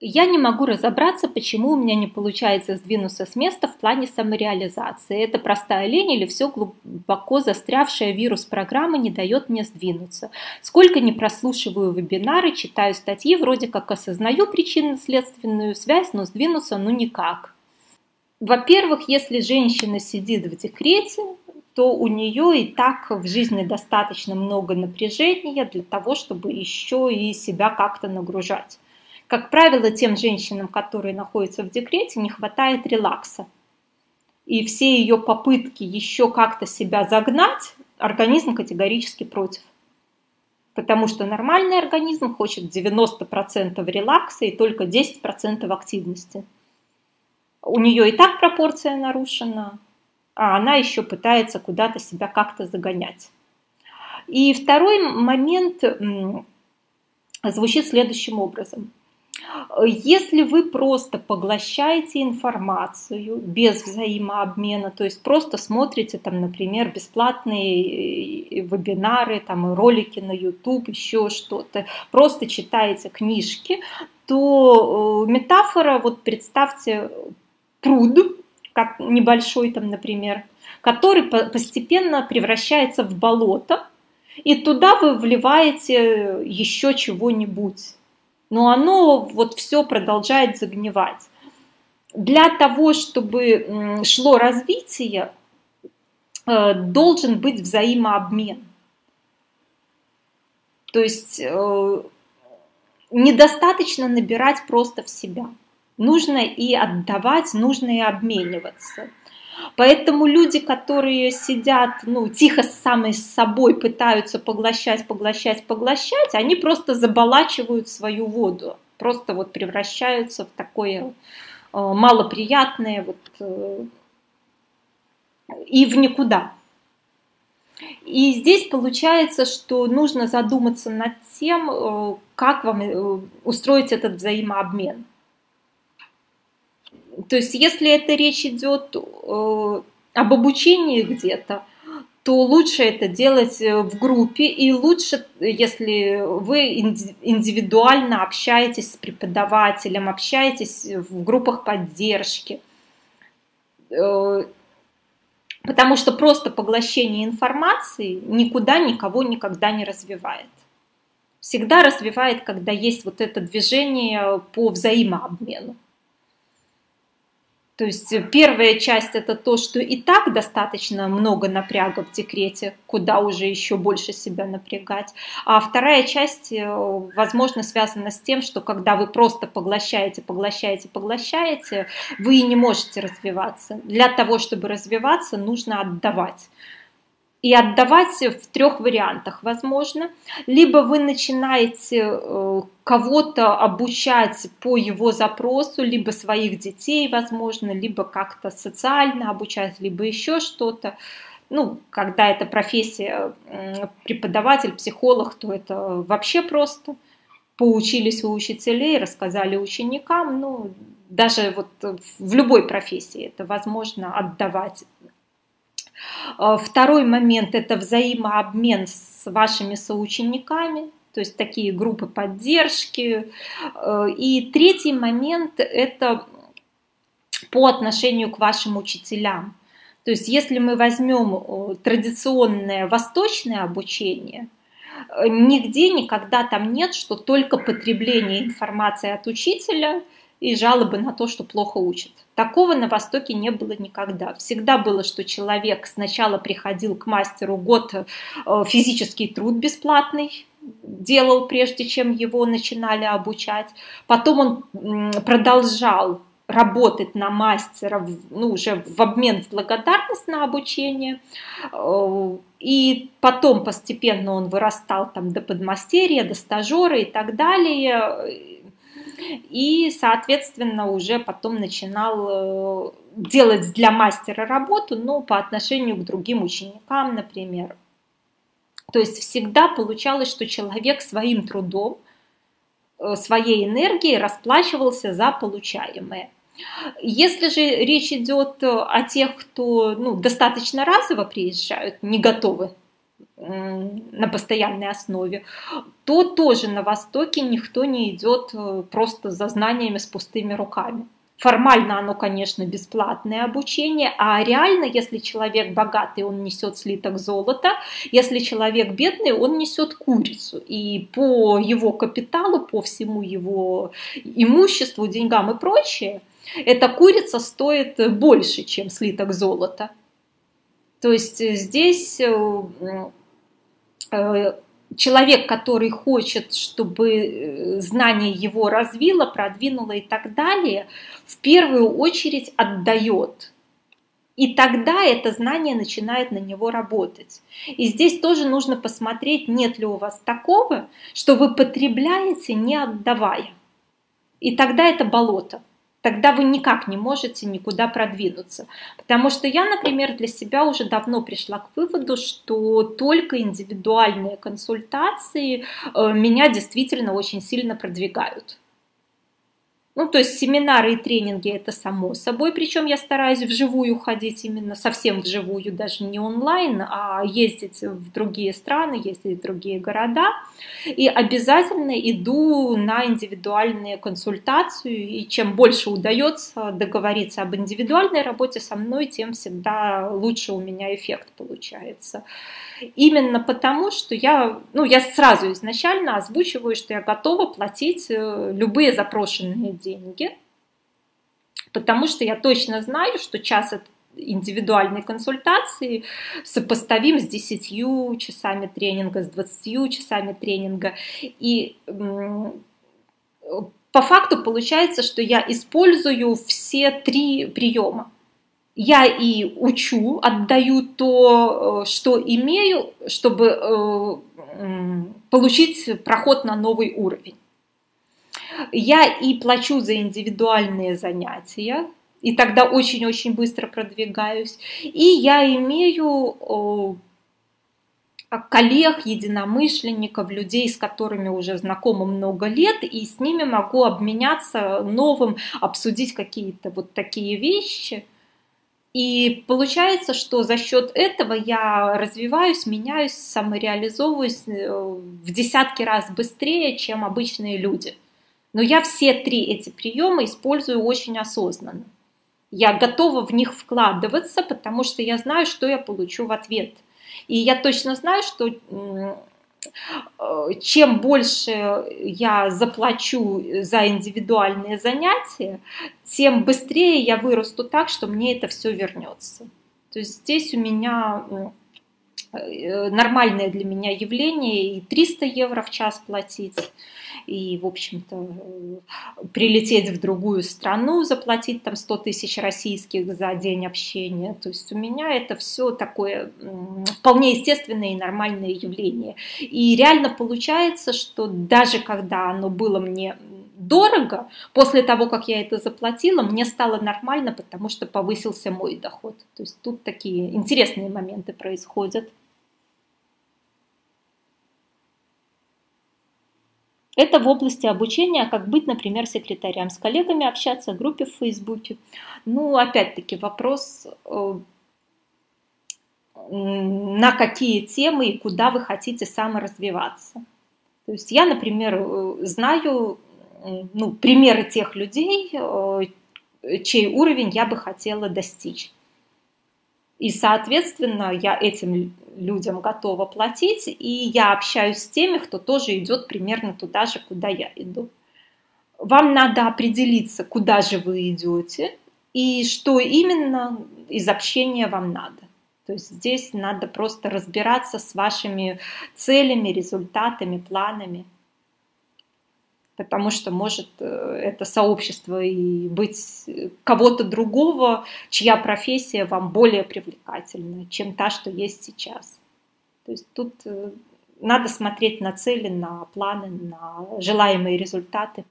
Я не могу разобраться, почему у меня не получается сдвинуться с места в плане самореализации. Это простая лень или все глубоко застрявшая вирус программы не дает мне сдвинуться. Сколько не прослушиваю вебинары, читаю статьи, вроде как осознаю причинно-следственную связь, но сдвинуться ну никак. Во-первых, если женщина сидит в декрете, то у нее и так в жизни достаточно много напряжения для того, чтобы еще и себя как-то нагружать. Как правило, тем женщинам, которые находятся в декрете, не хватает релакса. И все ее попытки еще как-то себя загнать, организм категорически против. Потому что нормальный организм хочет 90% релакса и только 10% активности. У нее и так пропорция нарушена, а она еще пытается куда-то себя как-то загонять. И второй момент звучит следующим образом. Если вы просто поглощаете информацию без взаимообмена, то есть просто смотрите там, например, бесплатные э, вебинары, там ролики на YouTube, еще что-то, просто читаете книжки, то э, метафора, вот представьте пруд, как небольшой там, например, который постепенно превращается в болото, и туда вы вливаете еще чего-нибудь но оно вот все продолжает загнивать. Для того, чтобы шло развитие, э, должен быть взаимообмен. То есть э, недостаточно набирать просто в себя. Нужно и отдавать, нужно и обмениваться. Поэтому люди, которые сидят, ну, тихо сами с собой пытаются поглощать, поглощать, поглощать, они просто заболачивают свою воду, просто вот превращаются в такое э, малоприятное вот э, и в никуда. И здесь получается, что нужно задуматься над тем, э, как вам устроить этот взаимообмен. То есть, если это речь идет э, об обучении где-то, то лучше это делать э, в группе и лучше, если вы индивидуально общаетесь с преподавателем, общаетесь в группах поддержки. Э, потому что просто поглощение информации никуда никого никогда не развивает. Всегда развивает, когда есть вот это движение по взаимообмену. То есть э, первая часть это то, что и так достаточно много напряга в декрете, куда уже еще больше себя напрягать. А вторая часть, э, возможно, связана с тем, что когда вы просто поглощаете, поглощаете, поглощаете, вы не можете развиваться. Для того, чтобы развиваться, нужно отдавать и отдавать в трех вариантах, возможно. Либо вы начинаете э, кого-то обучать по его запросу, либо своих детей, возможно, либо как-то социально обучать, либо еще что-то. Ну, когда это профессия преподаватель, психолог, то это вообще просто. Поучились у учителей, рассказали ученикам. Ну, даже вот в любой профессии это возможно отдавать второй момент – это взаимообмен с вашими соучениками, то есть такие группы поддержки. Э, и третий момент – это по отношению к вашим учителям. То есть если мы возьмем э, традиционное восточное обучение, нигде никогда там нет, что только потребление информации от учителя – и жалобы на то, что плохо учат. Такого на Востоке не было никогда. Всегда было, что человек сначала приходил к мастеру год э, физический труд бесплатный, делал, прежде чем его начинали обучать. Потом он продолжал работать на мастера, ну, уже в обмен в благодарность на обучение. Э, и потом постепенно он вырастал там до подмастерья, до стажера и так далее и, соответственно, уже потом начинал э, делать для мастера работу, но по отношению к другим ученикам, например. То есть всегда получалось, что человек своим трудом, э, своей энергией расплачивался за получаемое. Если же речь идет о тех, кто ну, достаточно разово приезжают, не готовы на постоянной основе, то тоже на Востоке никто не идет э, просто за знаниями с пустыми руками. Формально оно, конечно, бесплатное обучение, а реально, если человек богатый, он несет слиток золота, если человек бедный, он несет курицу. И по его капиталу, по всему его имуществу, деньгам и прочее, эта курица стоит больше, чем слиток золота. То есть здесь э, э, человек, который хочет, чтобы э, знание его развило, продвинуло и так далее, в первую очередь отдает. И тогда это знание начинает на него работать. И здесь тоже нужно посмотреть, нет ли у вас такого, что вы потребляете, не отдавая. И тогда это болото тогда вы никак не можете никуда продвинуться. Потому что я, например, для себя уже давно пришла к выводу, что только индивидуальные консультации э, меня действительно очень сильно продвигают. Ну, то есть семинары и тренинги это само собой, причем я стараюсь вживую ходить именно совсем вживую, даже не онлайн, а ездить в другие страны, ездить в другие города. И обязательно иду на индивидуальные консультации, и чем больше удается договориться об индивидуальной работе со мной, тем всегда лучше у меня эффект получается. Именно потому, что я, ну, я сразу изначально озвучиваю, что я готова платить э, любые запрошенные деньги, потому что я точно знаю, что час индивидуальной консультации сопоставим с 10 часами тренинга, с 20 часами тренинга. И по факту получается, что я использую все три приема я и учу, отдаю то, что имею, чтобы э, получить проход на новый уровень. Я и плачу за индивидуальные занятия, и тогда очень-очень быстро продвигаюсь. И я имею коллег, единомышленников, людей, с которыми уже знакомы много лет, и с ними могу обменяться новым, обсудить какие-то вот такие вещи – и получается, что за счет этого я развиваюсь, меняюсь, самореализовываюсь э, в десятки раз быстрее, чем обычные люди. Но я все три эти приема использую очень осознанно. Я готова в них вкладываться, потому что я знаю, что я получу в ответ. И я точно знаю, что Э, чем больше я заплачу за индивидуальные занятия, тем быстрее я вырасту так, что мне это все вернется. То есть здесь у меня нормальное для меня явление и 300 евро в час платить, и, в общем-то, прилететь в другую страну, заплатить там 100 тысяч российских за день общения. То есть у меня это все такое вполне естественное и нормальное явление. И реально получается, что даже когда оно было мне дорого, после того, как я это заплатила, мне стало нормально, потому что повысился мой доход. То есть тут такие интересные моменты происходят. Это в области обучения, как быть, например, секретарем, с коллегами общаться, группе в Фейсбуке. Ну, опять-таки, вопрос, э, на какие темы и куда вы хотите саморазвиваться. То есть я, например, э, знаю ну, примеры тех людей, э, чей уровень я бы хотела достичь. И, соответственно, я этим людям готова платить, и я общаюсь с теми, кто тоже идет примерно туда же, куда я иду. Вам надо определиться, куда же вы идете, и что именно из общения вам надо. То есть здесь надо просто разбираться с вашими целями, результатами, планами потому что может э, это сообщество и быть кого-то другого, чья профессия вам более привлекательна, чем та, что есть сейчас. То есть тут э, надо смотреть на цели, на планы, на желаемые результаты.